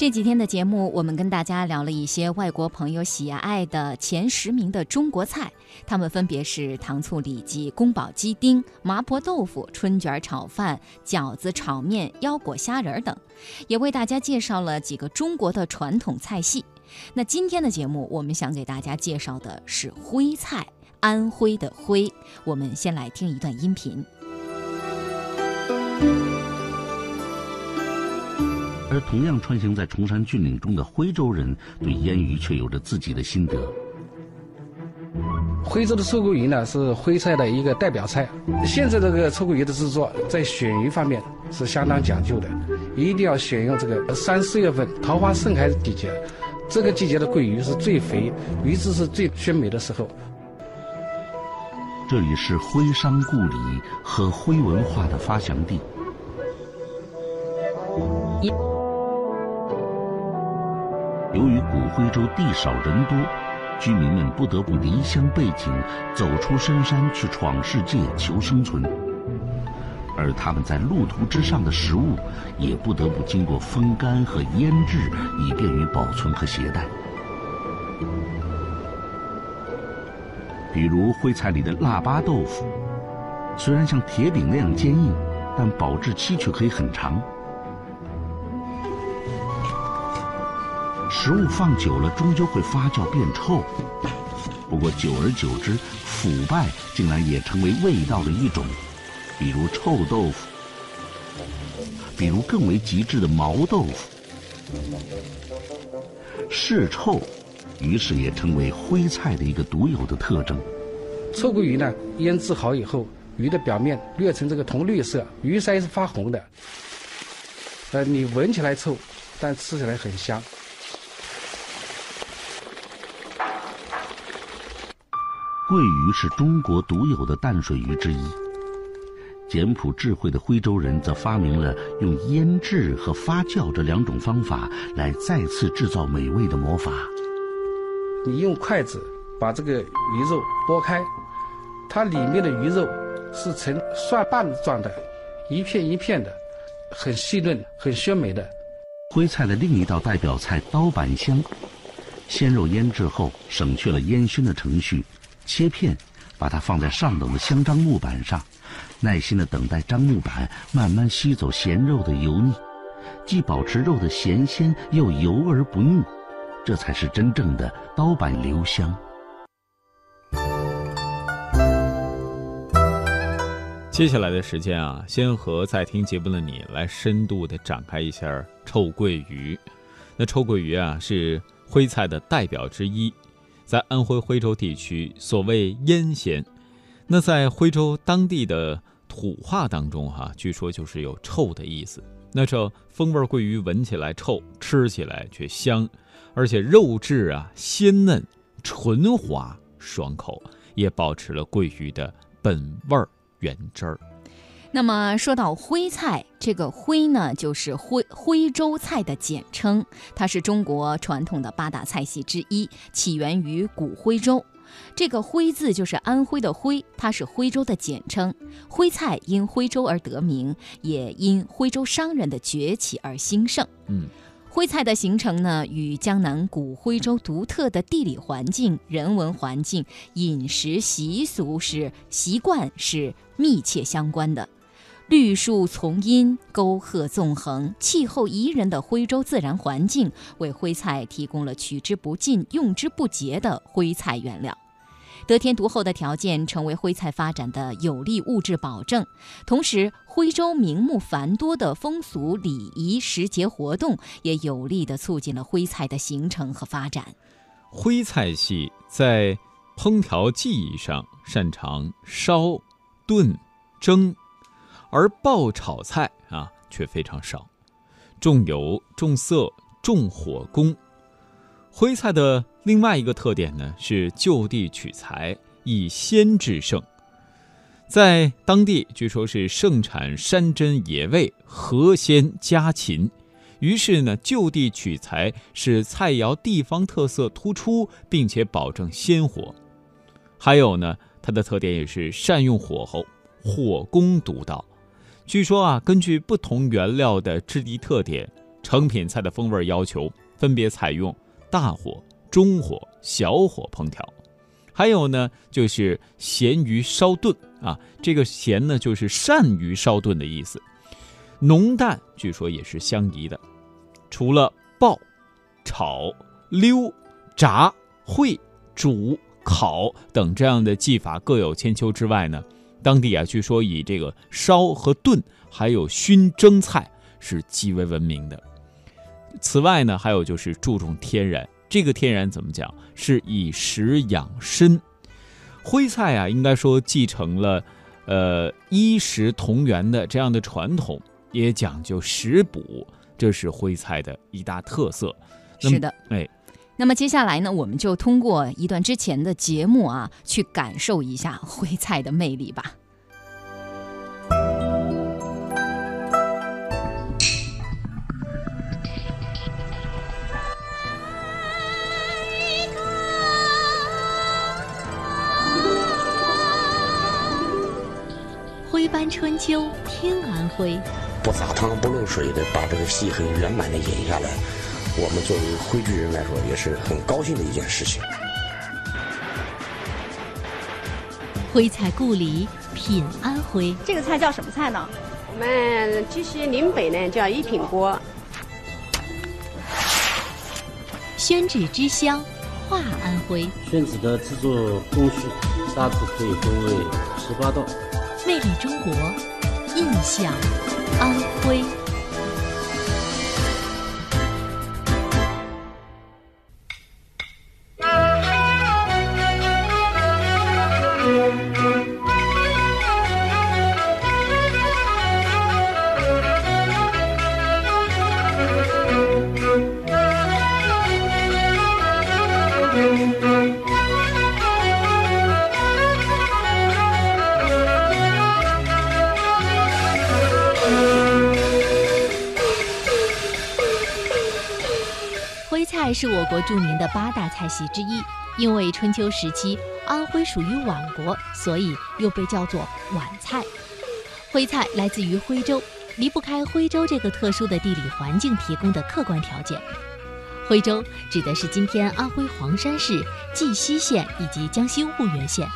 这几天的节目，我们跟大家聊了一些外国朋友喜爱的前十名的中国菜，它们分别是糖醋里脊、宫保鸡丁、麻婆豆腐、春卷炒饭、饺子炒面、腰果虾仁等，也为大家介绍了几个中国的传统菜系。那今天的节目，我们想给大家介绍的是徽菜，安徽的徽。我们先来听一段音频。而同样穿行在崇山峻岭中的徽州人，对腌鱼却有着自己的心得。徽州的臭鳜鱼呢，是徽菜的一个代表菜。现在这个臭鳜鱼的制作，在选鱼方面是相当讲究的，一定要选用这个三四月份桃花盛开的季节，这个季节的鳜鱼是最肥、鱼质是最鲜美的时候。这里是徽商故里和徽文化的发祥地。由于古徽州地少人多，居民们不得不离乡背井，走出深山去闯世界求生存。而他们在路途之上的食物，也不得不经过风干和腌制，以便于保存和携带。比如徽菜里的腊八豆腐，虽然像铁饼那样坚硬，但保质期却可以很长。食物放久了，终究会发酵变臭。不过久而久之，腐败竟然也成为味道的一种，比如臭豆腐，比如更为极致的毛豆腐，是臭，于是也成为徽菜的一个独有的特征。臭鳜鱼呢，腌制好以后，鱼的表面略呈这个铜绿色，鱼鳃是发红的。呃，你闻起来臭，但吃起来很香。鳜鱼是中国独有的淡水鱼之一。简朴智慧的徽州人则发明了用腌制和发酵这两种方法来再次制造美味的魔法。你用筷子把这个鱼肉剥开，它里面的鱼肉是呈蒜瓣状的，一片一片的，很细嫩、很鲜美的。徽菜的另一道代表菜刀板香，鲜肉腌制后，省去了烟熏的程序。切片，把它放在上等的香樟木板上，耐心的等待樟木板慢慢吸走咸肉的油腻，既保持肉的咸鲜，又油而不腻，这才是真正的刀板留香。接下来的时间啊，先和在听节目的你来深度的展开一下臭鳜鱼。那臭鳜鱼啊，是徽菜的代表之一。在安徽徽州地区，所谓腌咸，那在徽州当地的土话当中，哈，据说就是有臭的意思。那这风味桂鱼闻起来臭，吃起来却香，而且肉质啊鲜嫩、纯滑、爽口，也保持了桂鱼的本味原汁儿。那么说到徽菜，这个徽呢，就是徽徽州菜的简称，它是中国传统的八大菜系之一，起源于古徽州。这个徽字就是安徽的徽，它是徽州的简称。徽菜因徽州而得名，也因徽州商人的崛起而兴盛。嗯，徽菜的形成呢，与江南古徽州独特的地理环境、人文环境、饮食习俗是习惯是密切相关的。绿树丛荫、沟壑纵横、气候宜人的徽州自然环境，为徽菜提供了取之不尽、用之不竭的徽菜原料。得天独厚的条件成为徽菜发展的有力物质保证。同时，徽州名目繁多的风俗礼仪、时节活动，也有力地促进了徽菜的形成和发展。徽菜系在烹调技艺上擅长烧、炖、蒸。而爆炒菜啊却非常少，重油、重色、重火功。徽菜的另外一个特点呢是就地取材，以鲜制胜。在当地据说是盛产山珍野味，河鲜家禽，于是呢就地取材，使菜肴地方特色突出，并且保证鲜活。还有呢，它的特点也是善用火候，火功独到。据说啊，根据不同原料的质地特点，成品菜的风味要求分别采用大火、中火、小火烹调。还有呢，就是咸鱼烧炖啊，这个咸呢就是鳝鱼烧炖的意思。浓淡据说也是相宜的。除了爆、炒、溜、炸、烩、煮、烤等这样的技法各有千秋之外呢，当地啊据说以这个烧和炖，还有熏蒸菜是极为闻名的。此外呢，还有就是注重天然，这个天然怎么讲？是以食养身。徽菜啊，应该说继承了，呃，衣食同源的这样的传统，也讲究食补。这是徽菜的一大特色。是的，哎，那么接下来呢，我们就通过一段之前的节目啊，去感受一下 徽菜的魅力吧。徽班春秋，听安徽。不撒汤不漏水的把这个戏很圆满的演下来，我们作为徽剧人来说也是很高兴的一件事情。徽菜故里品安徽，这个菜叫什么菜呢？我们鸡西岭北呢叫一品锅。宣纸之乡，画安徽。宣纸的制作工序大致可以分为十八道。魅力中国，印象。安徽。是我国著名的八大菜系之一，因为春秋时期安徽属于皖国，所以又被叫做皖菜。徽菜来自于徽州，离不开徽州这个特殊的地理环境提供的客观条件。徽州指的是今天安徽黄山市绩溪县以及江西婺源县。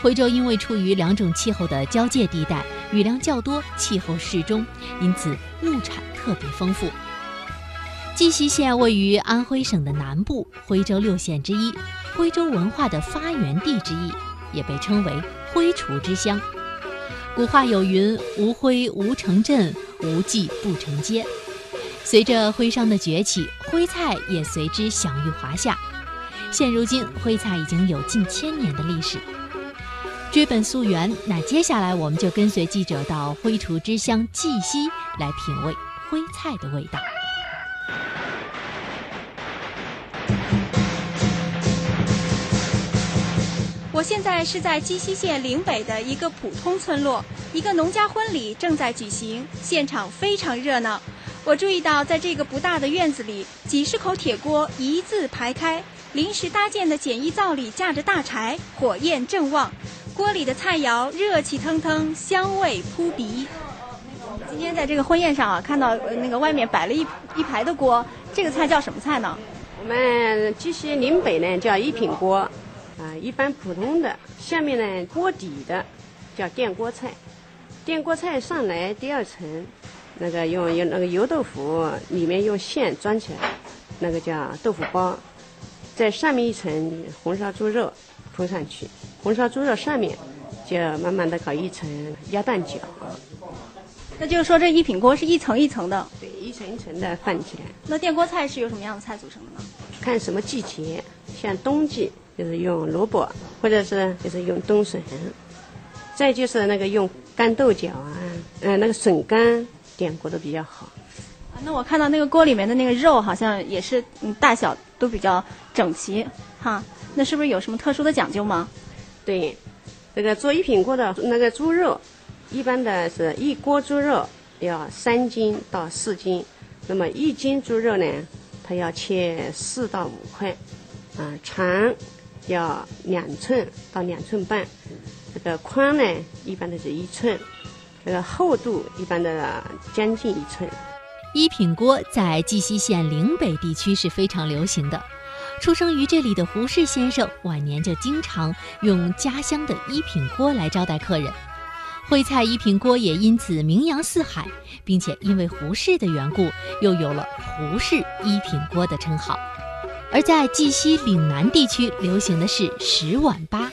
徽州因为处于两种气候的交界地带，雨量较多，气候适中，因此物产特别丰富。绩溪县位于安徽省的南部，徽州六县之一，徽州文化的发源地之一，也被称为徽厨之乡。古话有云：“无徽无城镇，无绩不成街。”随着徽商的崛起，徽菜也随之享誉华夏。现如今，徽菜已经有近千年的历史。追本溯源，那接下来我们就跟随记者到徽厨之乡绩溪来品味徽菜的味道。我现在是在鸡西县岭北的一个普通村落，一个农家婚礼正在举行，现场非常热闹。我注意到，在这个不大的院子里，几十口铁锅一字排开，临时搭建的简易灶里架着大柴，火焰正旺，锅里的菜肴热气腾腾，香味扑鼻。今天在这个婚宴上啊，看到那个外面摆了一一排的锅，这个菜叫什么菜呢？我们鸡西岭北呢叫一品锅。啊，一般普通的，下面呢锅底的叫电锅菜，电锅菜上来第二层，那个用用那个油豆腐，里面用线装起来，那个叫豆腐包，在上面一层红烧猪肉铺上去，红烧猪肉上面就慢慢的搞一层鸭蛋饺。那就是说这一品锅是一层一层的，对，一层一层的放起来。那电锅菜是由什么样的菜组成的呢？看什么季节，像冬季。就是用萝卜，或者是就是用冬笋，再就是那个用干豆角啊，嗯，那个笋干点锅的比较好。那我看到那个锅里面的那个肉好像也是，嗯，大小都比较整齐，哈。那是不是有什么特殊的讲究吗？对，这个做一品锅的那个猪肉，一般的是一锅猪肉要三斤到四斤，那么一斤猪肉呢，它要切四到五块，啊，长。要两寸到两寸半，这个宽呢一般的是一寸，这个厚度一般的将近一寸。一品锅在绩溪县岭北地区是非常流行的。出生于这里的胡适先生晚年就经常用家乡的一品锅来招待客人，徽菜一品锅也因此名扬四海，并且因为胡适的缘故，又有了胡适一品锅的称号。而在绩溪岭南地区流行的是十碗八。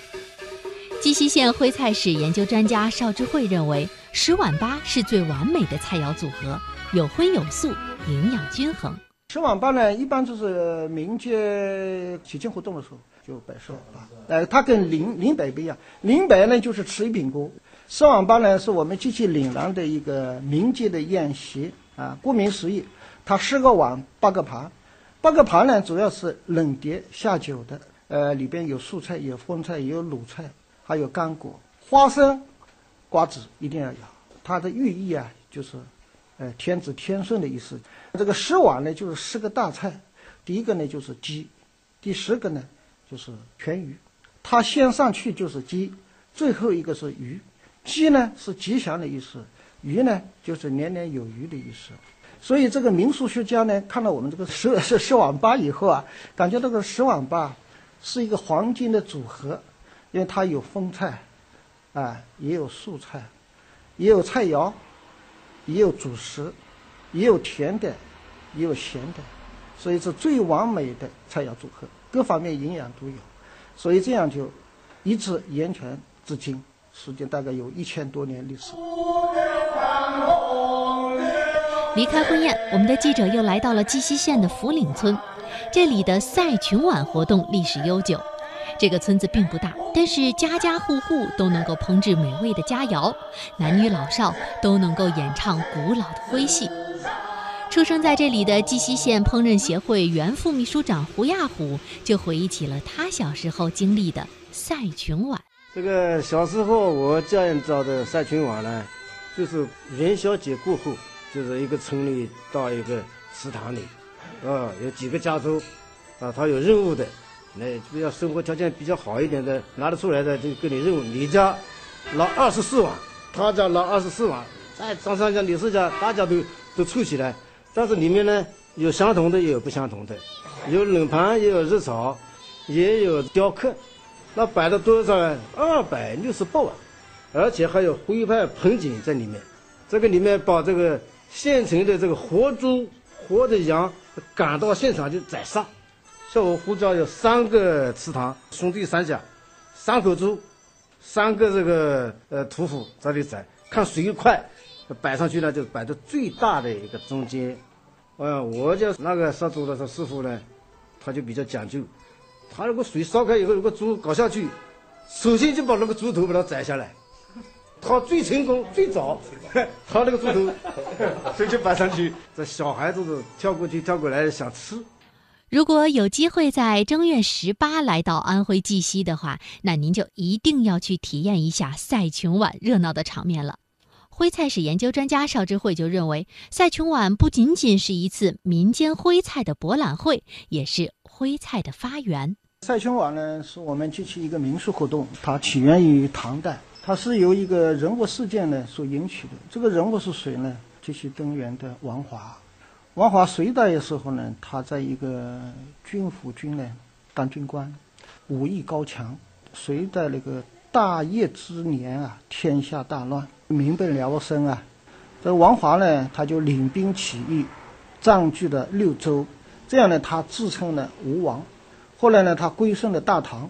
绩溪县徽菜史研究专家邵志慧认为，十碗八是最完美的菜肴组合，有荤有素，营养均衡。十碗八呢，一般就是民间喜庆活动的时候就摆十碗八。呃，它跟林林北不一样，林北呢就是吃一品锅，十碗八呢是我们绩溪岭南的一个民间的宴席啊。顾名思义，它十个碗八个盘，八个盘呢主要是冷碟下酒的，呃，里边有素菜，有荤菜，也有卤菜。还有干果、花生、瓜子一定要有。它的寓意啊，就是，呃，天子天顺的意思。这个十碗呢，就是十个大菜。第一个呢就是鸡，第十个呢就是全鱼。它先上去就是鸡，最后一个是鱼。鸡呢是吉祥的意思，鱼呢就是年年有余的意思。所以这个民俗学家呢，看到我们这个十 十十碗八以后啊，感觉这个十碗八是一个黄金的组合。因为它有荤菜，啊，也有素菜，也有菜肴，也有主食，也有甜的，也有咸的，所以是最完美的菜肴组合，各方面营养都有，所以这样就一直延传至今，时间大概有一千多年历史。离开婚宴，我们的记者又来到了绩溪县的福岭村，这里的赛群碗活动历史悠久。这个村子并不大，但是家家户户都能够烹制美味的佳肴，男女老少都能够演唱古老的徽戏。出生在这里的绩溪县烹饪协会原副秘书长胡亚虎就回忆起了他小时候经历的赛群碗。这个小时候我家人造的赛群碗呢，就是元宵节过后，就是一个村里到一个祠堂里，啊，有几个家族，啊，他有任务的。那比较生活条件比较好一点的，拿得出来的就给你任务。你家拿二十四碗，他家拿二十四碗，再张三家、李四家，大家都都凑起来。但是里面呢，有相同的，也有不相同的，有冷盘，也有热炒，也有雕刻。那摆了多少呢？二百六十八碗，而且还有徽派盆景在里面。这个里面把这个现成的这个活猪、活的羊赶到现场就宰杀。像我胡家有三个祠堂，兄弟三家，三口猪，三个这个呃屠夫在里宰，看谁快，摆上去呢就摆到最大的一个中间。呃，我家那个杀猪的师傅呢，他就比较讲究，他如果水烧开以后，如果猪搞下去，首先就把那个猪头把它宰下来，他最成功最早，他那个猪头，直接摆上去，这小孩子是跳过去跳过来想吃。如果有机会在正月十八来到安徽绩溪的话，那您就一定要去体验一下赛琼碗热闹的场面了。徽菜史研究专家邵志慧就认为，赛琼碗不仅仅是一次民间徽菜的博览会，也是徽菜的发源。赛琼碗呢，是我们绩溪一个民俗活动，它起源于唐代，它是由一个人物事件呢所引起的。这个人物是谁呢？就是东源的王华。王华隋代的时候呢，他在一个军府军呢当军官，武艺高强。隋代那个大业之年啊，天下大乱，民不聊生啊。这王华呢，他就领兵起义，占据了六州，这样呢，他自称呢吴王。后来呢，他归顺了大唐，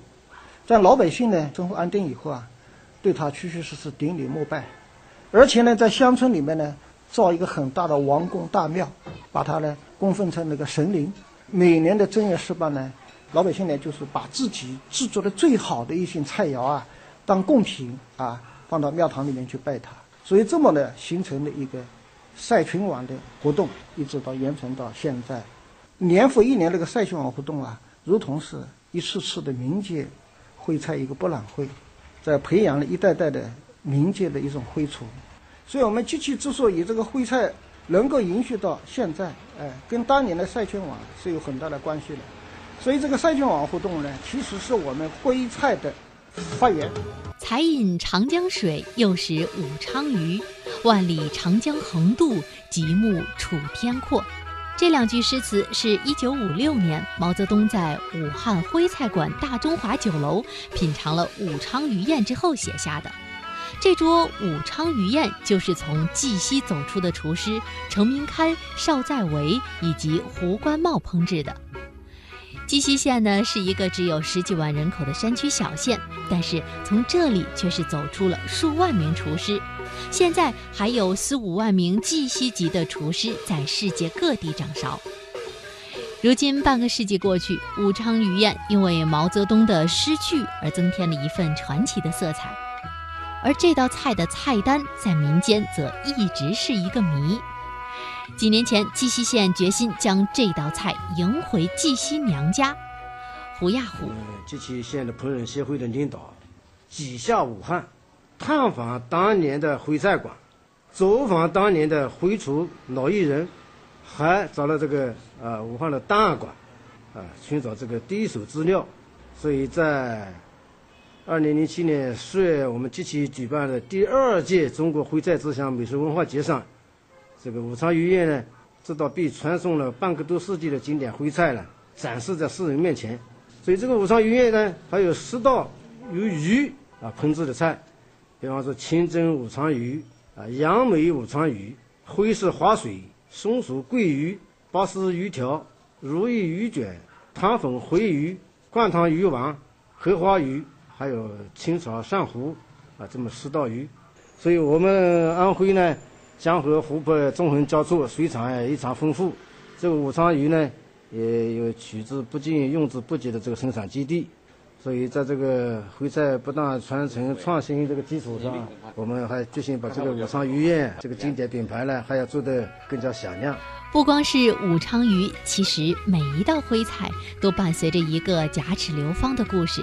在老百姓呢生活安定以后啊，对他确确实实顶礼膜拜，而且呢，在乡村里面呢。造一个很大的王宫大庙，把他呢供奉成那个神灵。每年的正月十八呢，老百姓呢就是把自己制作的最好的一些菜肴啊，当贡品啊，放到庙堂里面去拜他。所以这么呢形成了一个赛群碗的活动，一直到延传到现在。年复一年那个赛群碗活动啊，如同是一次次的民间徽菜一个博览会，在培养了一代代的民间的一种徽厨。所以，我们机器之所以这个徽菜能够延续到现在，哎，跟当年的赛圈网是有很大的关系的。所以，这个赛圈网活动呢，其实是我们徽菜的发源。才饮长江水，又食武昌鱼。万里长江横渡，极目楚天阔。这两句诗词是一九五六年毛泽东在武汉徽菜馆大中华酒楼品尝了武昌鱼宴之后写下的。这桌武昌鱼宴就是从绩溪走出的厨师程明开、邵在维以及胡关茂烹制的。绩溪县呢是一个只有十几万人口的山区小县，但是从这里却是走出了数万名厨师。现在还有四五万名绩溪籍的厨师在世界各地掌勺。如今半个世纪过去，武昌鱼宴因为毛泽东的诗句而增添了一份传奇的色彩，而这道菜的菜单在民间则一直是一个谜。几年前，绩溪县决心将这道菜迎回绩溪娘家。胡亚虎，绩溪县的烹饪协会的领导，几下武汉。探访当年的徽菜馆，走访当年的徽厨老艺人，还找了这个呃武汉的档案馆，啊寻找这个第一手资料。所以在二零零七年四月，我们集体举办的第二届中国徽菜之乡美食文化节上，这个武昌鱼宴呢，这道被传颂了半个多世纪的经典徽菜呢，展示在世人面前。所以这个武昌鱼宴呢，还有十道由鱼啊烹制的菜。比方说清蒸武昌鱼啊，杨梅武昌鱼、徽式滑水、松鼠桂鱼、巴斯鱼条、如意鱼卷、糖粉回鱼、灌汤鱼丸、荷花鱼，还有清炒鳝糊啊，这么十道鱼。所以我们安徽呢，江河湖泊纵横交错，水产异常丰富。这个武昌鱼呢，也有取之不尽、用之不竭的这个生产基地。所以，在这个徽菜不断传承创新这个基础上，我们还决心把这个武昌鱼宴这个经典品牌呢，还要做得更加响亮。不光是武昌鱼，其实每一道徽菜都伴随着一个甲齿流芳的故事。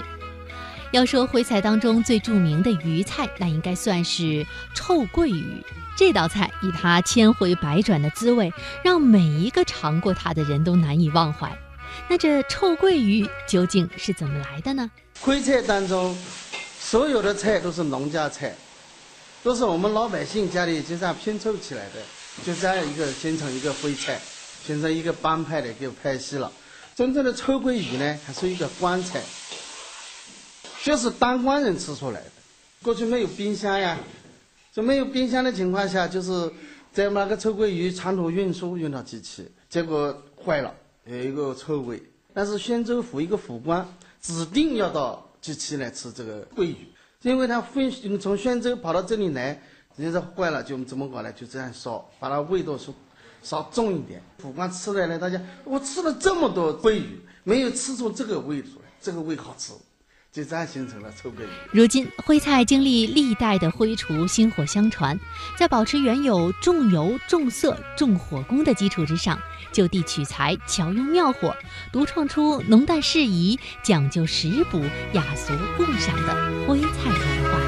要说徽菜当中最著名的鱼菜，那应该算是臭鳜鱼。这道菜以它千回百转的滋味，让每一个尝过它的人都难以忘怀。那这臭鳜鱼究竟是怎么来的呢？徽菜当中，所有的菜都是农家菜，都是我们老百姓家里就这样拼凑起来的，就这样一个形成一个徽菜，形成一个帮派的一个派系了。真正的臭鳜鱼呢，还是一个官菜，就是当官人吃出来的。过去没有冰箱呀，就没有冰箱的情况下，就是在那个臭鳜鱼长途运输运到机器，结果坏了。有一个臭味，但是宣州府一个府官指定要到机器来吃这个桂鱼，因为他分从宣州跑到这里来，人家说坏了就怎么搞呢？就这样烧，把它味道说烧重一点。府官吃来了，大家我吃了这么多桂鱼，没有吃出这个味出来，这个味好吃。就这样形成了臭鳜鱼。如今徽菜经历历代的徽厨薪火相传，在保持原有重油、重色、重火功的基础之上，就地取材，巧用妙火，独创出浓淡适宜、讲究食补、雅俗共赏的徽菜文化。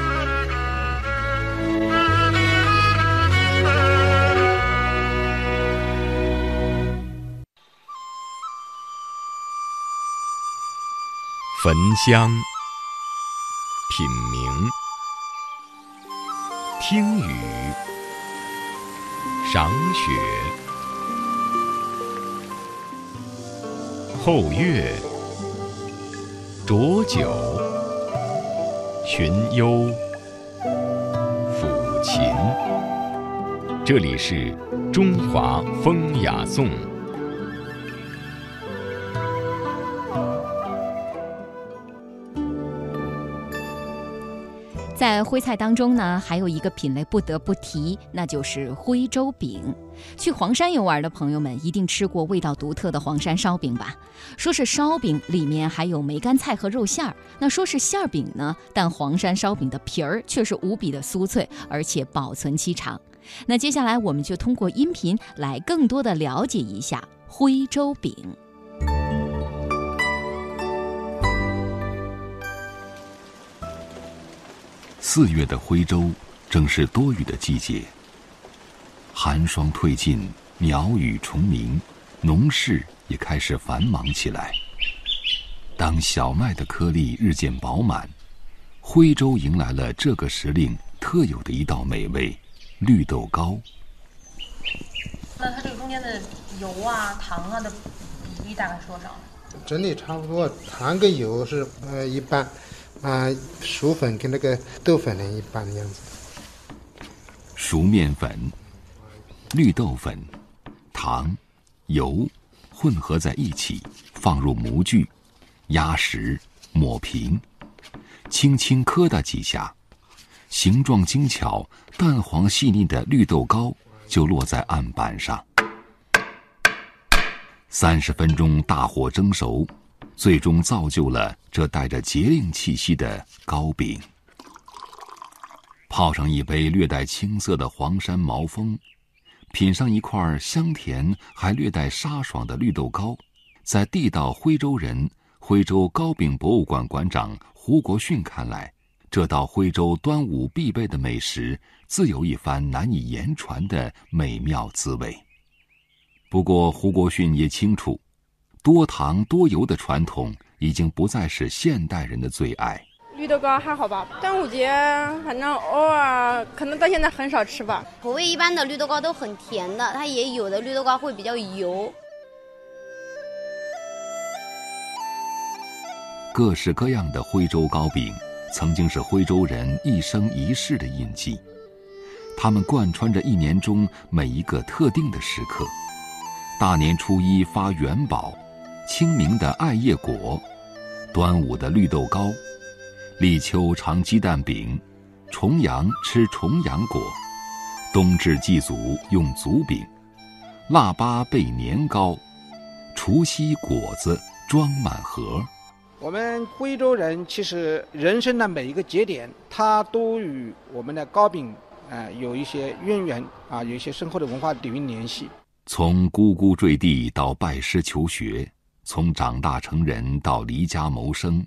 焚香。品茗，听雨，赏雪，后月，浊酒，寻幽，抚琴。这里是中华风雅颂。在徽菜当中呢，还有一个品类不得不提，那就是徽州饼。去黄山游玩的朋友们一定吃过味道独特的黄山烧饼吧？说是烧饼，里面还有梅干菜和肉馅儿。那说是馅儿饼呢，但黄山烧饼的皮儿却是无比的酥脆，而且保存期长。那接下来我们就通过音频来更多的了解一下徽州饼。四月的徽州正是多雨的季节。寒霜退尽，鸟语虫鸣，农事也开始繁忙起来。当小麦的颗粒日渐饱满，徽州迎来了这个时令特有的一道美味——绿豆糕。那它这个中间的油啊、糖啊的比例大概是多少？整体差不多，糖跟油是呃一半，啊薯粉跟那个豆粉呢一半的样子。熟面粉、绿豆粉、糖、油混合在一起，放入模具，压实，抹平，轻轻磕打几下，形状精巧、淡黄细腻的绿豆糕就落在案板上。三十分钟大火蒸熟，最终造就了这带着节令气息的糕饼。泡上一杯略带青涩的黄山毛峰，品上一块香甜还略带沙爽的绿豆糕，在地道徽州人、徽州糕饼博物馆馆长胡国训看来，这道徽州端午必备的美食，自有一番难以言传的美妙滋味。不过，胡国训也清楚，多糖多油的传统已经不再是现代人的最爱。绿豆糕还好吧？端午节反正偶尔，可能到现在很少吃吧。口味一般的绿豆糕都很甜的，它也有的绿豆糕会比较油。各式各样的徽州糕饼，曾经是徽州人一生一世的印记，它们贯穿着一年中每一个特定的时刻：大年初一发元宝，清明的艾叶果，端午的绿豆糕。立秋尝鸡蛋饼，重阳吃重阳果，冬至祭祖用祖饼，腊八备年糕，除夕果子装满盒。我们徽州人其实人生的每一个节点，它都与我们的糕饼啊有一些渊源啊，有一些深厚的文化底蕴联系。从呱呱坠地到拜师求学，从长大成人到离家谋生。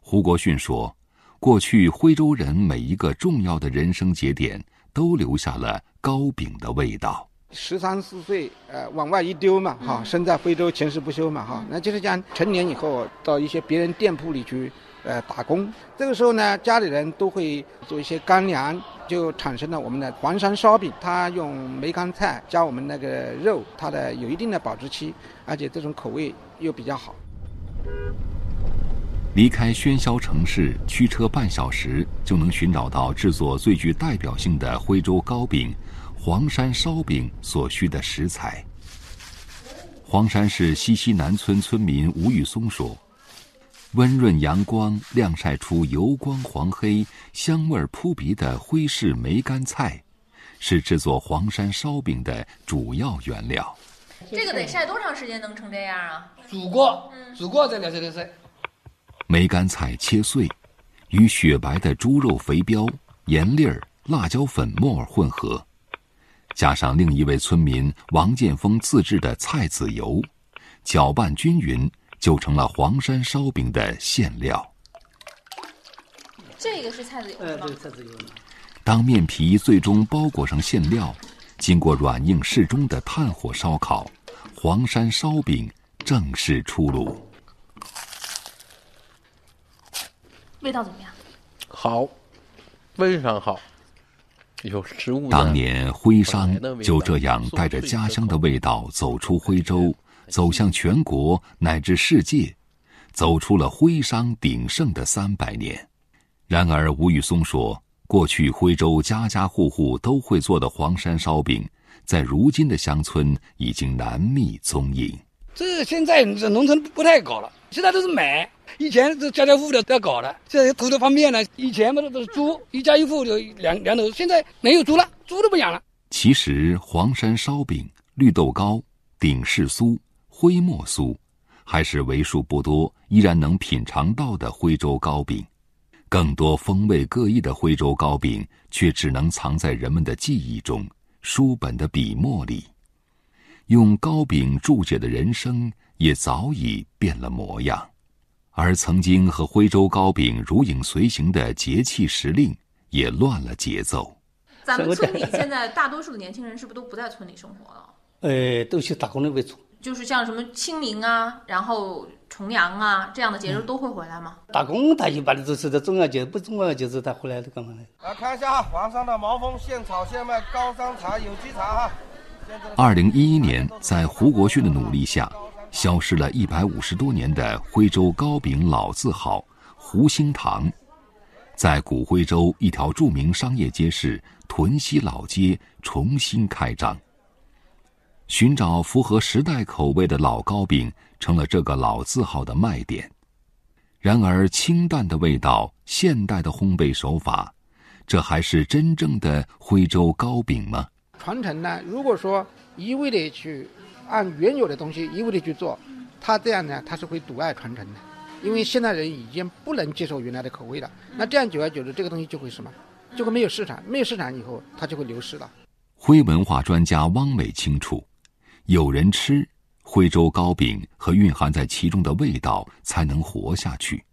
胡国训说：“过去徽州人每一个重要的人生节点，都留下了糕饼的味道。十三四岁，呃，往外一丢嘛，哈，身在徽州，前世不休嘛，哈，那就是讲成年以后到一些别人店铺里去，呃，打工。这个时候呢，家里人都会做一些干粮，就产生了我们的黄山烧饼。它用梅干菜加我们那个肉，它的有一定的保质期，而且这种口味又比较好。”离开喧嚣城市，驱车半小时就能寻找到制作最具代表性的徽州糕饼——黄山烧饼所需的食材。黄山市西溪南村村民吴玉松说：“温润阳光晾晒出油光黄黑、香味扑鼻的徽式梅干菜，是制作黄山烧饼的主要原料。这个得晒多长时间能成这样啊？煮过，煮过再了这个晒。”梅干菜切碎，与雪白的猪肉肥膘、盐粒儿、辣椒粉末混合，加上另一位村民王建峰自制的菜籽油，搅拌均匀，就成了黄山烧饼的馅料。这个是菜籽油吗？对，菜籽油。当面皮最终包裹上馅料，经过软硬适中的炭火烧烤，黄山烧饼正式出炉。味道怎么样？好，非常好，有食物。当年徽商就这样带着家乡的味道走出徽州，走向全国乃至世界，走出了徽商鼎盛的三百年。然而，吴玉松说，过去徽州家家户户都会做的黄山烧饼，在如今的乡村已经难觅踪影。这现在这农村不太搞了，现在都是买。以前这家家户户都要搞的，现在头头方便了。以前嘛都是猪，一家一户就两两头，现在没有猪了，猪都不养了。其实黄山烧饼、绿豆糕、顶式酥、徽墨酥，还是为数不多依然能品尝到的徽州糕饼。更多风味各异的徽州糕饼，却只能藏在人们的记忆中、书本的笔墨里。用糕饼注解的人生，也早已变了模样。而曾经和徽州糕饼如影随形的节气时令，也乱了节奏。咱们村里现在大多数的年轻人是不是都不在村里生活了？呃，都去打工了为主。就是像什么清明啊，然后重阳啊这样的节日都会回来吗？打工他一般的都是在重要节，不重要节日他回来的干嘛呢？来看一下哈，黄山的毛峰现炒现卖高山茶有机茶哈。二零一一年，在胡国训的努力下，消失了一百五十多年的徽州糕饼老字号胡兴堂，在古徽州一条著名商业街市屯溪老街重新开张。寻找符合时代口味的老糕饼，成了这个老字号的卖点。然而，清淡的味道，现代的烘焙手法，这还是真正的徽州糕饼吗？传承呢？如果说一味的去按原有的东西一味的去做，它这样呢，它是会阻碍传承的。因为现代人已经不能接受原来的口味了，那这样久而久之，这个东西就会什么？就会没有市场，没有市场以后，它就会流失了。徽文化专家汪美清楚，有人吃徽州糕饼和蕴含在其中的味道，才能活下去。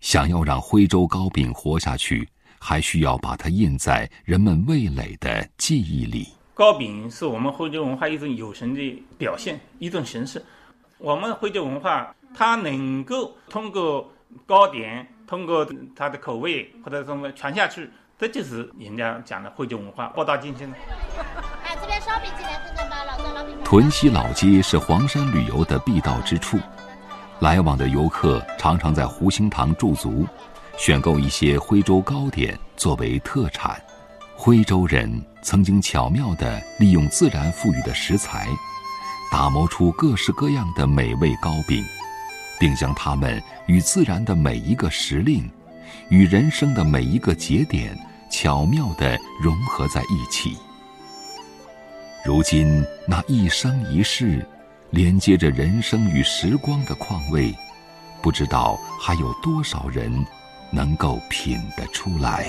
想要让徽州糕饼活下去。还需要把它印在人们味蕾的记忆里。糕饼是我们徽州文化一种有形的表现，一种形式。我们徽州文化，它能够通过糕点，通过它的口味或者什么传下去，这就是人家讲的徽州文化博大精深。屯溪老街是黄山旅游的必到之处，来往的游客常常在湖心堂驻足。选购一些徽州糕点作为特产，徽州人曾经巧妙地利用自然赋予的食材，打磨出各式各样的美味糕饼，并将它们与自然的每一个时令，与人生的每一个节点巧妙地融合在一起。如今，那一生一世，连接着人生与时光的况味，不知道还有多少人。能够品得出来。